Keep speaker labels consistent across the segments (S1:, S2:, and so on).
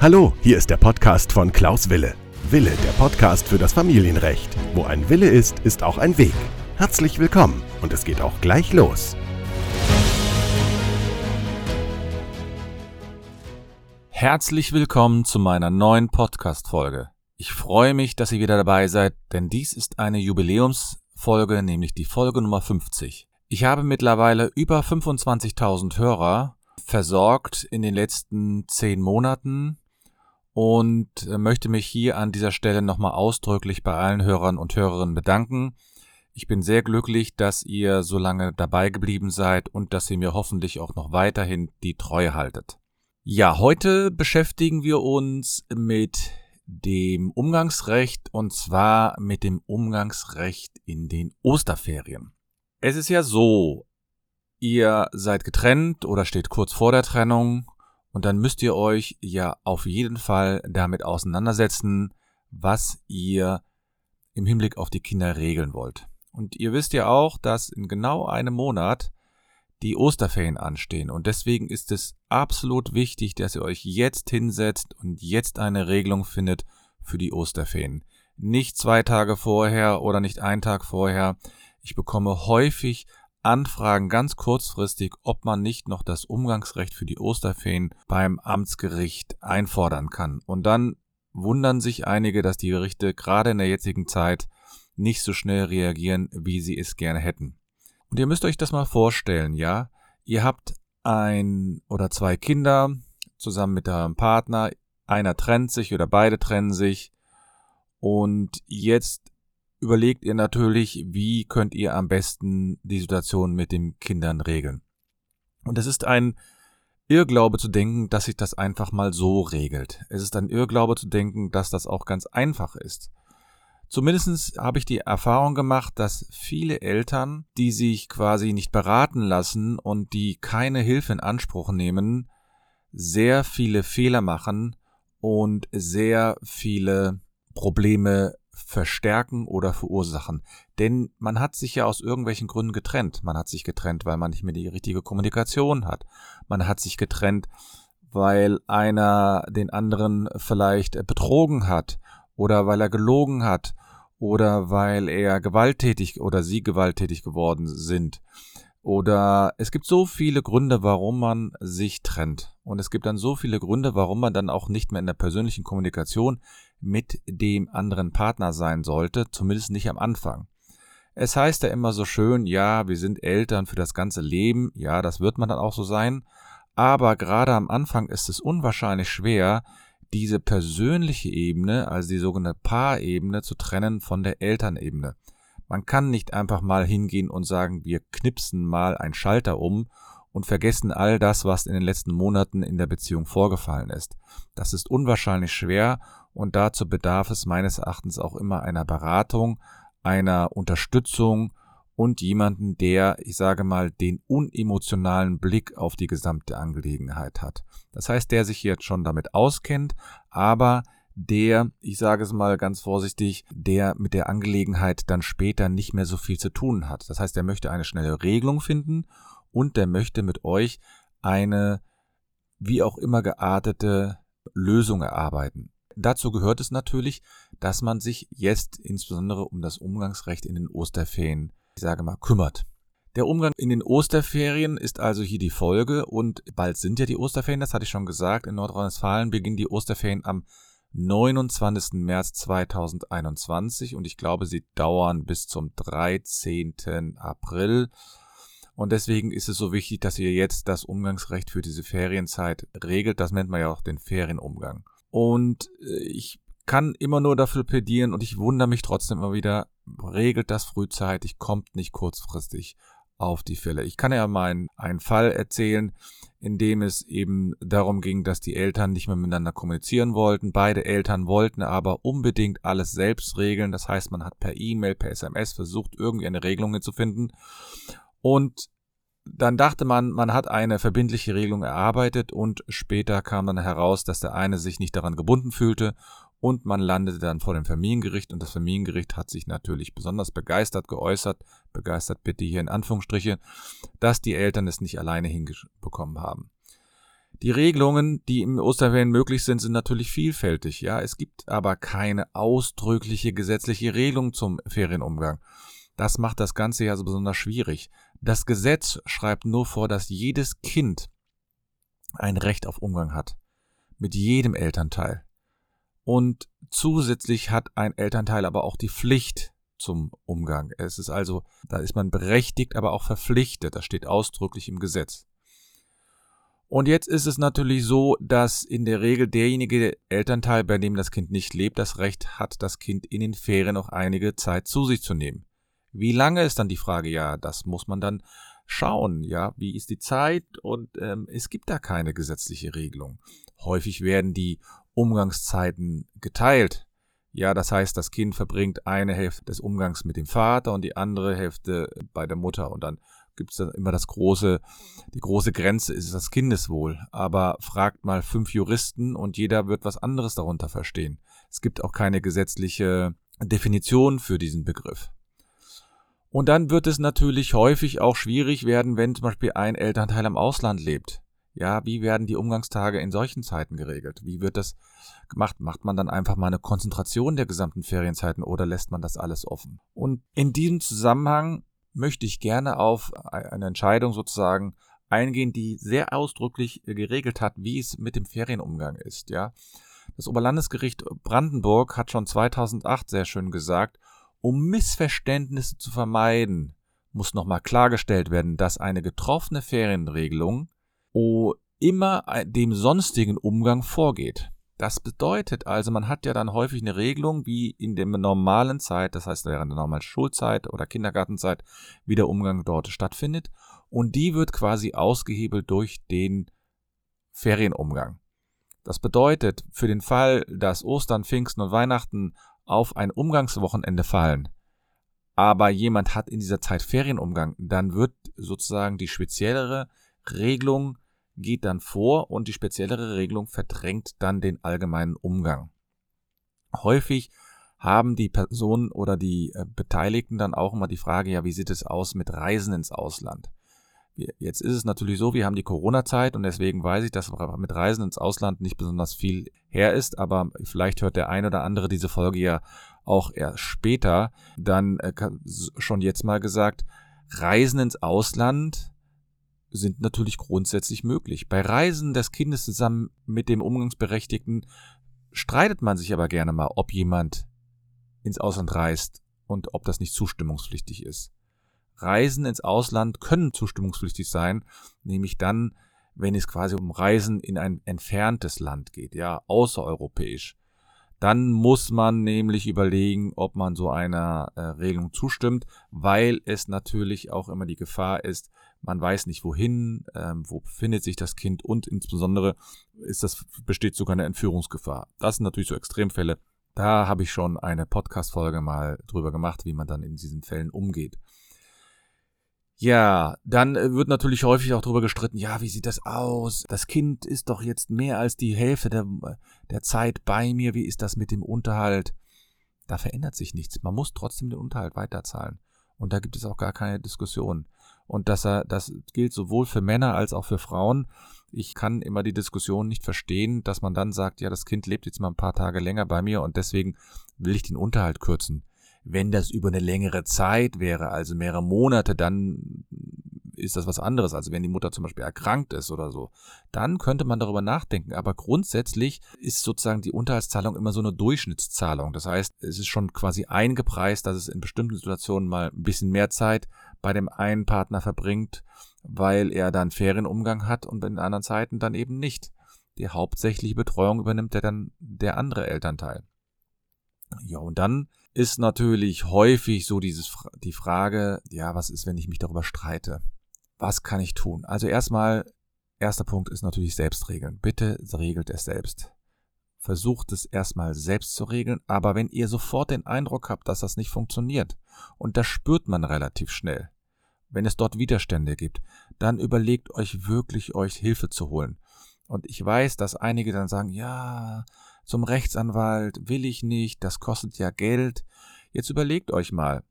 S1: Hallo, hier ist der Podcast von Klaus Wille. Wille, der Podcast für das Familienrecht. Wo ein Wille ist, ist auch ein Weg. Herzlich willkommen und es geht auch gleich los.
S2: Herzlich willkommen zu meiner neuen Podcast-Folge. Ich freue mich, dass ihr wieder dabei seid, denn dies ist eine Jubiläumsfolge, nämlich die Folge Nummer 50. Ich habe mittlerweile über 25.000 Hörer versorgt in den letzten zehn Monaten und äh, möchte mich hier an dieser Stelle nochmal ausdrücklich bei allen Hörern und Hörerinnen bedanken. Ich bin sehr glücklich, dass ihr so lange dabei geblieben seid und dass ihr mir hoffentlich auch noch weiterhin die Treue haltet. Ja, heute beschäftigen wir uns mit dem Umgangsrecht und zwar mit dem Umgangsrecht in den Osterferien. Es ist ja so, ihr seid getrennt oder steht kurz vor der Trennung und dann müsst ihr euch ja auf jeden Fall damit auseinandersetzen, was ihr im Hinblick auf die Kinder regeln wollt. Und ihr wisst ja auch, dass in genau einem Monat die Osterferien anstehen. Und deswegen ist es absolut wichtig, dass ihr euch jetzt hinsetzt und jetzt eine Regelung findet für die Osterferien. Nicht zwei Tage vorher oder nicht einen Tag vorher. Ich bekomme häufig Anfragen ganz kurzfristig, ob man nicht noch das Umgangsrecht für die Osterferien beim Amtsgericht einfordern kann. Und dann wundern sich einige, dass die Gerichte gerade in der jetzigen Zeit nicht so schnell reagieren, wie sie es gerne hätten. Und ihr müsst euch das mal vorstellen, ja? Ihr habt ein oder zwei Kinder zusammen mit eurem Partner, einer trennt sich oder beide trennen sich und jetzt überlegt ihr natürlich, wie könnt ihr am besten die Situation mit den Kindern regeln. Und es ist ein Irrglaube zu denken, dass sich das einfach mal so regelt. Es ist ein Irrglaube zu denken, dass das auch ganz einfach ist. Zumindest habe ich die Erfahrung gemacht, dass viele Eltern, die sich quasi nicht beraten lassen und die keine Hilfe in Anspruch nehmen, sehr viele Fehler machen und sehr viele Probleme verstärken oder verursachen. Denn man hat sich ja aus irgendwelchen Gründen getrennt. Man hat sich getrennt, weil man nicht mehr die richtige Kommunikation hat. Man hat sich getrennt, weil einer den anderen vielleicht betrogen hat oder weil er gelogen hat oder weil er gewalttätig oder sie gewalttätig geworden sind. Oder es gibt so viele Gründe, warum man sich trennt. Und es gibt dann so viele Gründe, warum man dann auch nicht mehr in der persönlichen Kommunikation mit dem anderen Partner sein sollte, zumindest nicht am Anfang. Es heißt ja immer so schön, ja, wir sind Eltern für das ganze Leben, ja, das wird man dann auch so sein, aber gerade am Anfang ist es unwahrscheinlich schwer, diese persönliche Ebene, also die sogenannte Paarebene, zu trennen von der Elternebene. Man kann nicht einfach mal hingehen und sagen, wir knipsen mal einen Schalter um und vergessen all das, was in den letzten Monaten in der Beziehung vorgefallen ist. Das ist unwahrscheinlich schwer und dazu bedarf es meines Erachtens auch immer einer Beratung, einer Unterstützung und jemanden, der, ich sage mal, den unemotionalen Blick auf die gesamte Angelegenheit hat. Das heißt, der sich jetzt schon damit auskennt, aber der, ich sage es mal ganz vorsichtig, der mit der Angelegenheit dann später nicht mehr so viel zu tun hat. Das heißt, er möchte eine schnelle Regelung finden und der möchte mit euch eine wie auch immer geartete Lösung erarbeiten. Dazu gehört es natürlich, dass man sich jetzt insbesondere um das Umgangsrecht in den Osterferien, ich sage mal, kümmert. Der Umgang in den Osterferien ist also hier die Folge und bald sind ja die Osterferien, das hatte ich schon gesagt. In Nordrhein-Westfalen beginnen die Osterferien am 29. März 2021 und ich glaube, sie dauern bis zum 13. April. Und deswegen ist es so wichtig, dass ihr jetzt das Umgangsrecht für diese Ferienzeit regelt. Das nennt man ja auch den Ferienumgang. Und äh, ich kann immer nur dafür plädieren und ich wundere mich trotzdem immer wieder, regelt das frühzeitig, kommt nicht kurzfristig auf die Fälle. Ich kann ja mal einen, einen Fall erzählen, in dem es eben darum ging, dass die Eltern nicht mehr miteinander kommunizieren wollten. Beide Eltern wollten aber unbedingt alles selbst regeln. Das heißt, man hat per E-Mail, per SMS versucht, irgendwie eine Regelung zu finden. Und dann dachte man, man hat eine verbindliche Regelung erarbeitet und später kam dann heraus, dass der eine sich nicht daran gebunden fühlte und man landete dann vor dem Familiengericht und das Familiengericht hat sich natürlich besonders begeistert geäußert, begeistert bitte hier in Anführungsstriche, dass die Eltern es nicht alleine hinbekommen haben. Die Regelungen, die im Osterferien möglich sind, sind natürlich vielfältig. Ja, es gibt aber keine ausdrückliche gesetzliche Regelung zum Ferienumgang. Das macht das Ganze ja so besonders schwierig. Das Gesetz schreibt nur vor, dass jedes Kind ein Recht auf Umgang hat. Mit jedem Elternteil. Und zusätzlich hat ein Elternteil aber auch die Pflicht zum Umgang. Es ist also, da ist man berechtigt, aber auch verpflichtet. Das steht ausdrücklich im Gesetz. Und jetzt ist es natürlich so, dass in der Regel derjenige Elternteil, bei dem das Kind nicht lebt, das Recht hat, das Kind in den Ferien noch einige Zeit zu sich zu nehmen. Wie lange ist dann die Frage? Ja, das muss man dann schauen. Ja, wie ist die Zeit? Und ähm, es gibt da keine gesetzliche Regelung. Häufig werden die Umgangszeiten geteilt. Ja, das heißt, das Kind verbringt eine Hälfte des Umgangs mit dem Vater und die andere Hälfte bei der Mutter. Und dann gibt es dann immer das große, die große Grenze ist das Kindeswohl. Aber fragt mal fünf Juristen und jeder wird was anderes darunter verstehen. Es gibt auch keine gesetzliche Definition für diesen Begriff. Und dann wird es natürlich häufig auch schwierig werden, wenn zum Beispiel ein Elternteil im Ausland lebt. Ja, wie werden die Umgangstage in solchen Zeiten geregelt? Wie wird das gemacht? Macht man dann einfach mal eine Konzentration der gesamten Ferienzeiten oder lässt man das alles offen? Und in diesem Zusammenhang möchte ich gerne auf eine Entscheidung sozusagen eingehen, die sehr ausdrücklich geregelt hat, wie es mit dem Ferienumgang ist, ja. Das Oberlandesgericht Brandenburg hat schon 2008 sehr schön gesagt, um Missverständnisse zu vermeiden, muss nochmal klargestellt werden, dass eine getroffene Ferienregelung immer dem sonstigen Umgang vorgeht. Das bedeutet also, man hat ja dann häufig eine Regelung, wie in der normalen Zeit, das heißt während der normalen Schulzeit oder Kindergartenzeit, wie der Umgang dort stattfindet. Und die wird quasi ausgehebelt durch den Ferienumgang. Das bedeutet, für den Fall, dass Ostern, Pfingsten und Weihnachten auf ein Umgangswochenende fallen, aber jemand hat in dieser Zeit Ferienumgang, dann wird sozusagen die speziellere Regelung geht dann vor und die speziellere Regelung verdrängt dann den allgemeinen Umgang. Häufig haben die Personen oder die äh, Beteiligten dann auch immer die Frage, ja, wie sieht es aus mit Reisen ins Ausland? Jetzt ist es natürlich so, wir haben die Corona-Zeit und deswegen weiß ich, dass mit Reisen ins Ausland nicht besonders viel her ist, aber vielleicht hört der ein oder andere diese Folge ja auch erst später. Dann äh, schon jetzt mal gesagt, Reisen ins Ausland sind natürlich grundsätzlich möglich. Bei Reisen des Kindes zusammen mit dem Umgangsberechtigten streitet man sich aber gerne mal, ob jemand ins Ausland reist und ob das nicht zustimmungspflichtig ist. Reisen ins Ausland können zustimmungspflichtig sein, nämlich dann, wenn es quasi um Reisen in ein entferntes Land geht, ja, außereuropäisch. Dann muss man nämlich überlegen, ob man so einer äh, Regelung zustimmt, weil es natürlich auch immer die Gefahr ist, man weiß nicht wohin, ähm, wo befindet sich das Kind und insbesondere ist das, besteht sogar eine Entführungsgefahr. Das sind natürlich so Extremfälle. Da habe ich schon eine Podcast-Folge mal drüber gemacht, wie man dann in diesen Fällen umgeht. Ja, dann äh, wird natürlich häufig auch darüber gestritten, ja, wie sieht das aus? Das Kind ist doch jetzt mehr als die Hälfte der, der Zeit bei mir. Wie ist das mit dem Unterhalt? Da verändert sich nichts. Man muss trotzdem den Unterhalt weiterzahlen. Und da gibt es auch gar keine Diskussion. Und das, das gilt sowohl für Männer als auch für Frauen. Ich kann immer die Diskussion nicht verstehen, dass man dann sagt, ja, das Kind lebt jetzt mal ein paar Tage länger bei mir und deswegen will ich den Unterhalt kürzen. Wenn das über eine längere Zeit wäre, also mehrere Monate, dann ist das was anderes. Also wenn die Mutter zum Beispiel erkrankt ist oder so, dann könnte man darüber nachdenken. Aber grundsätzlich ist sozusagen die Unterhaltszahlung immer so eine Durchschnittszahlung. Das heißt, es ist schon quasi eingepreist, dass es in bestimmten Situationen mal ein bisschen mehr Zeit bei dem einen Partner verbringt, weil er dann fairen Umgang hat und in anderen Zeiten dann eben nicht. Die hauptsächliche Betreuung übernimmt er dann der andere Elternteil. Ja, und dann ist natürlich häufig so dieses, die Frage, ja, was ist, wenn ich mich darüber streite? Was kann ich tun? Also erstmal, erster Punkt ist natürlich selbst regeln. Bitte regelt es selbst. Versucht es erstmal selbst zu regeln, aber wenn ihr sofort den Eindruck habt, dass das nicht funktioniert, und das spürt man relativ schnell, wenn es dort Widerstände gibt, dann überlegt euch wirklich, euch Hilfe zu holen. Und ich weiß, dass einige dann sagen, ja, zum Rechtsanwalt will ich nicht, das kostet ja Geld. Jetzt überlegt euch mal,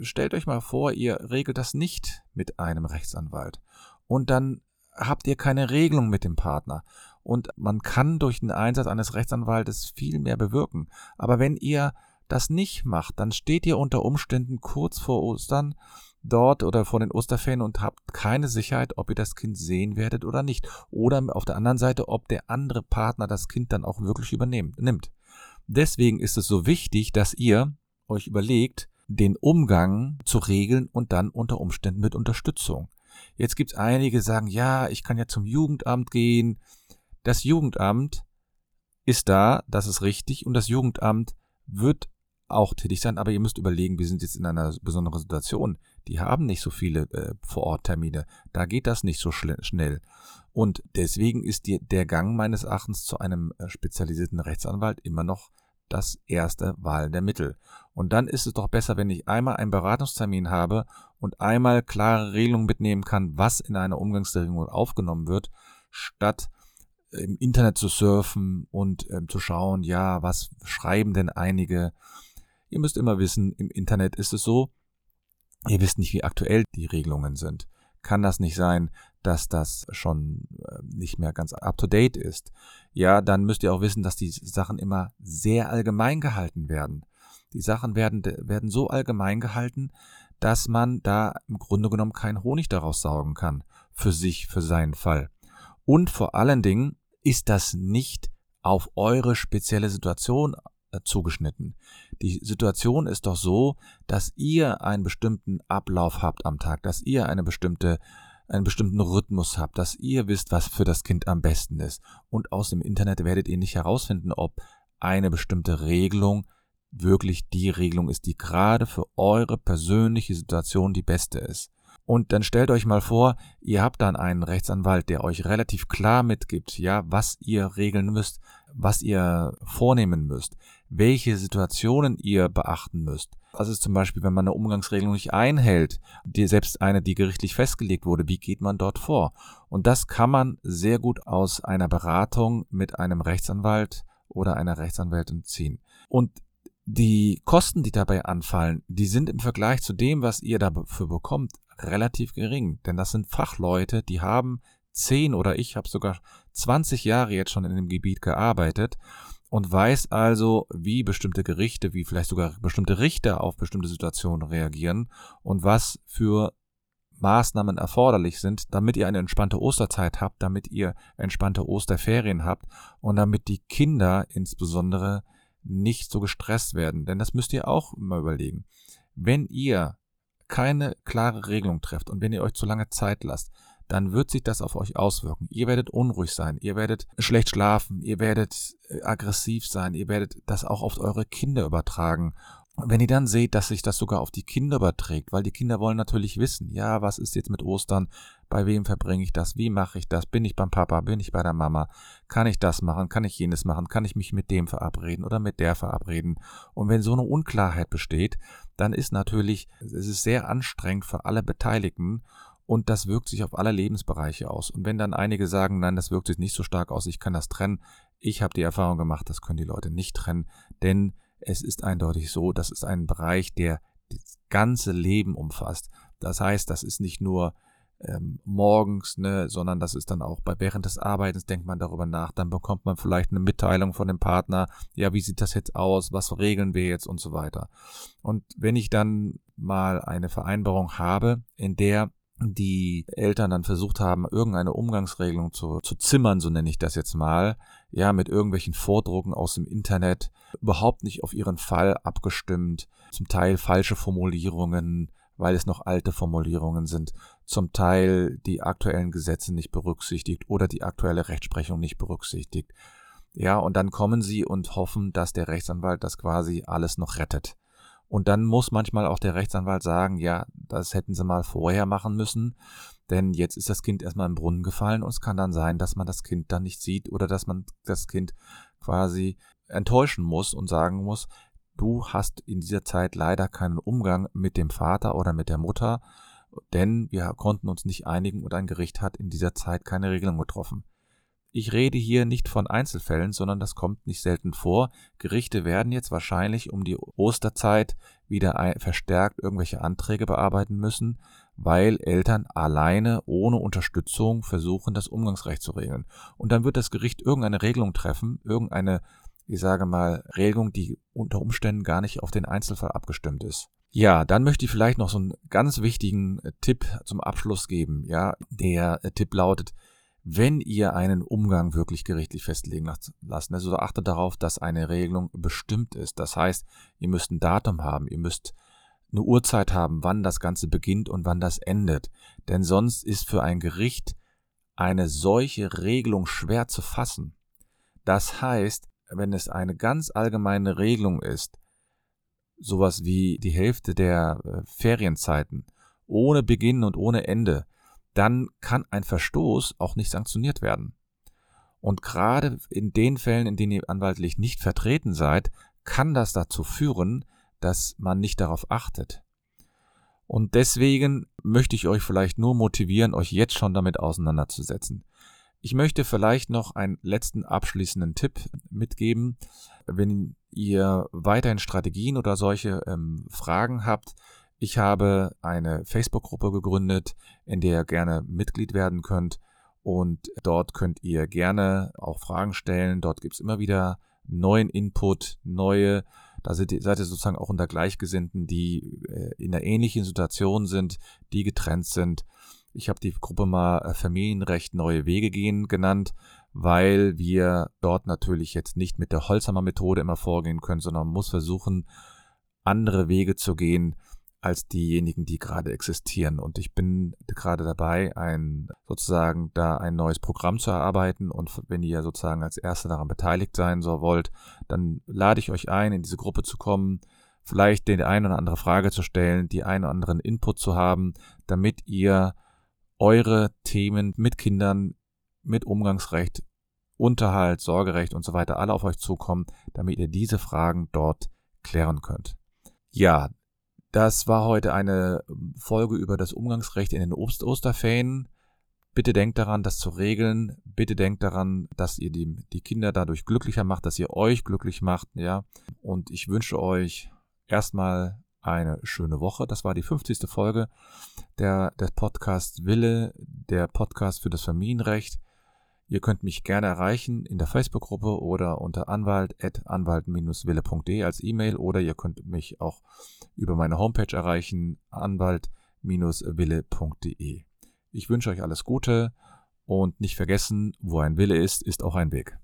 S2: stellt euch mal vor, ihr regelt das nicht mit einem Rechtsanwalt. Und dann habt ihr keine Regelung mit dem Partner. Und man kann durch den Einsatz eines Rechtsanwaltes viel mehr bewirken. Aber wenn ihr das nicht macht, dann steht ihr unter Umständen kurz vor Ostern dort oder vor den Osterferien und habt keine Sicherheit, ob ihr das Kind sehen werdet oder nicht. Oder auf der anderen Seite, ob der andere Partner das Kind dann auch wirklich übernimmt. Deswegen ist es so wichtig, dass ihr euch überlegt, den Umgang zu regeln und dann unter Umständen mit Unterstützung. Jetzt gibt es einige, die sagen, ja, ich kann ja zum Jugendamt gehen. Das Jugendamt ist da, das ist richtig, und das Jugendamt wird auch tätig sein, aber ihr müsst überlegen, wir sind jetzt in einer besonderen Situation. Die haben nicht so viele äh, Vororttermine. Da geht das nicht so schnell. Und deswegen ist die, der Gang meines Erachtens zu einem äh, spezialisierten Rechtsanwalt immer noch das erste Wahl der Mittel. Und dann ist es doch besser, wenn ich einmal einen Beratungstermin habe und einmal klare Regelungen mitnehmen kann, was in einer Umgangsregelung aufgenommen wird, statt im Internet zu surfen und ähm, zu schauen, ja, was schreiben denn einige. Ihr müsst immer wissen, im Internet ist es so, ihr wisst nicht, wie aktuell die Regelungen sind. Kann das nicht sein, dass das schon äh, nicht mehr ganz up-to-date ist? Ja, dann müsst ihr auch wissen, dass die Sachen immer sehr allgemein gehalten werden. Die Sachen werden, werden so allgemein gehalten, dass man da im Grunde genommen keinen Honig daraus saugen kann. Für sich, für seinen Fall. Und vor allen Dingen ist das nicht auf eure spezielle Situation zugeschnitten. Die Situation ist doch so, dass ihr einen bestimmten Ablauf habt am Tag, dass ihr eine bestimmte einen bestimmten Rhythmus habt, dass ihr wisst, was für das Kind am besten ist. Und aus dem Internet werdet ihr nicht herausfinden, ob eine bestimmte Regelung wirklich die Regelung ist, die gerade für eure persönliche Situation die beste ist. Und dann stellt euch mal vor, ihr habt dann einen Rechtsanwalt, der euch relativ klar mitgibt, ja, was ihr regeln müsst, was ihr vornehmen müsst, welche Situationen ihr beachten müsst. Ist zum Beispiel, wenn man eine Umgangsregelung nicht einhält, die selbst eine, die gerichtlich festgelegt wurde, wie geht man dort vor? Und das kann man sehr gut aus einer Beratung mit einem Rechtsanwalt oder einer Rechtsanwältin ziehen. Und die Kosten, die dabei anfallen, die sind im Vergleich zu dem, was ihr dafür bekommt, relativ gering. Denn das sind Fachleute, die haben zehn oder ich habe sogar 20 Jahre jetzt schon in dem Gebiet gearbeitet und weiß also, wie bestimmte Gerichte, wie vielleicht sogar bestimmte Richter auf bestimmte Situationen reagieren und was für Maßnahmen erforderlich sind, damit ihr eine entspannte Osterzeit habt, damit ihr entspannte Osterferien habt und damit die Kinder insbesondere nicht so gestresst werden. Denn das müsst ihr auch immer überlegen. Wenn ihr keine klare Regelung trefft und wenn ihr euch zu lange Zeit lasst, dann wird sich das auf euch auswirken. Ihr werdet unruhig sein, ihr werdet schlecht schlafen, ihr werdet äh, aggressiv sein, ihr werdet das auch auf eure Kinder übertragen. Wenn ihr dann seht, dass sich das sogar auf die Kinder überträgt, weil die Kinder wollen natürlich wissen, ja, was ist jetzt mit Ostern, bei wem verbringe ich das, wie mache ich das, bin ich beim Papa, bin ich bei der Mama, kann ich das machen, kann ich jenes machen, kann ich mich mit dem verabreden oder mit der verabreden. Und wenn so eine Unklarheit besteht, dann ist natürlich, es ist sehr anstrengend für alle Beteiligten und das wirkt sich auf alle Lebensbereiche aus. Und wenn dann einige sagen, nein, das wirkt sich nicht so stark aus, ich kann das trennen, ich habe die Erfahrung gemacht, das können die Leute nicht trennen, denn es ist eindeutig so, das ist ein Bereich, der das ganze Leben umfasst. Das heißt, das ist nicht nur ähm, morgens, ne, sondern das ist dann auch bei während des Arbeitens denkt man darüber nach, dann bekommt man vielleicht eine Mitteilung von dem Partner, ja, wie sieht das jetzt aus, was regeln wir jetzt? Und so weiter. Und wenn ich dann mal eine Vereinbarung habe, in der die Eltern dann versucht haben, irgendeine Umgangsregelung zu, zu zimmern, so nenne ich das jetzt mal, ja, mit irgendwelchen Vordrucken aus dem Internet, überhaupt nicht auf ihren Fall abgestimmt, zum Teil falsche Formulierungen, weil es noch alte Formulierungen sind, zum Teil die aktuellen Gesetze nicht berücksichtigt oder die aktuelle Rechtsprechung nicht berücksichtigt. Ja, und dann kommen sie und hoffen, dass der Rechtsanwalt das quasi alles noch rettet. Und dann muss manchmal auch der Rechtsanwalt sagen, ja, das hätten sie mal vorher machen müssen, denn jetzt ist das Kind erstmal im Brunnen gefallen und es kann dann sein, dass man das Kind dann nicht sieht oder dass man das Kind quasi enttäuschen muss und sagen muss, du hast in dieser Zeit leider keinen Umgang mit dem Vater oder mit der Mutter, denn wir konnten uns nicht einigen und ein Gericht hat in dieser Zeit keine Regelung getroffen. Ich rede hier nicht von Einzelfällen, sondern das kommt nicht selten vor. Gerichte werden jetzt wahrscheinlich um die Osterzeit wieder verstärkt irgendwelche Anträge bearbeiten müssen, weil Eltern alleine ohne Unterstützung versuchen, das Umgangsrecht zu regeln. Und dann wird das Gericht irgendeine Regelung treffen, irgendeine, ich sage mal, Regelung, die unter Umständen gar nicht auf den Einzelfall abgestimmt ist. Ja, dann möchte ich vielleicht noch so einen ganz wichtigen äh, Tipp zum Abschluss geben. Ja, der äh, Tipp lautet, wenn ihr einen Umgang wirklich gerichtlich festlegen lassen, also achtet darauf, dass eine Regelung bestimmt ist. Das heißt, ihr müsst ein Datum haben, ihr müsst eine Uhrzeit haben, wann das Ganze beginnt und wann das endet. Denn sonst ist für ein Gericht eine solche Regelung schwer zu fassen. Das heißt, wenn es eine ganz allgemeine Regelung ist, sowas wie die Hälfte der äh, Ferienzeiten, ohne Beginn und ohne Ende, dann kann ein Verstoß auch nicht sanktioniert werden. Und gerade in den Fällen, in denen ihr anwaltlich nicht vertreten seid, kann das dazu führen, dass man nicht darauf achtet. Und deswegen möchte ich euch vielleicht nur motivieren, euch jetzt schon damit auseinanderzusetzen. Ich möchte vielleicht noch einen letzten abschließenden Tipp mitgeben. Wenn ihr weiterhin Strategien oder solche ähm, Fragen habt, ich habe eine Facebook-Gruppe gegründet, in der ihr gerne Mitglied werden könnt. Und dort könnt ihr gerne auch Fragen stellen. Dort gibt es immer wieder neuen Input, neue, da seid ihr, seid ihr sozusagen auch unter Gleichgesinnten, die äh, in einer ähnlichen Situation sind, die getrennt sind ich habe die Gruppe mal äh, Familienrecht neue Wege gehen genannt, weil wir dort natürlich jetzt nicht mit der Holzhammer Methode immer vorgehen können, sondern man muss versuchen, andere Wege zu gehen als diejenigen, die gerade existieren. Und ich bin gerade dabei, ein sozusagen da ein neues Programm zu erarbeiten. Und wenn ihr sozusagen als Erste daran beteiligt sein so wollt, dann lade ich euch ein, in diese Gruppe zu kommen, vielleicht den eine oder andere Frage zu stellen, die einen oder anderen Input zu haben, damit ihr eure Themen mit Kindern, mit Umgangsrecht, Unterhalt, Sorgerecht und so weiter alle auf euch zukommen, damit ihr diese Fragen dort klären könnt. Ja, das war heute eine Folge über das Umgangsrecht in den Obst Osterferien. Bitte denkt daran, das zu regeln. Bitte denkt daran, dass ihr die, die Kinder dadurch glücklicher macht, dass ihr euch glücklich macht, ja. Und ich wünsche euch erstmal eine schöne Woche. Das war die 50. Folge der, des Podcast Wille, der Podcast für das Familienrecht. Ihr könnt mich gerne erreichen in der Facebook-Gruppe oder unter anwalt.anwalt-wille.de als E-Mail oder ihr könnt mich auch über meine Homepage erreichen, anwalt-wille.de. Ich wünsche euch alles Gute und nicht vergessen, wo ein Wille ist, ist auch ein Weg.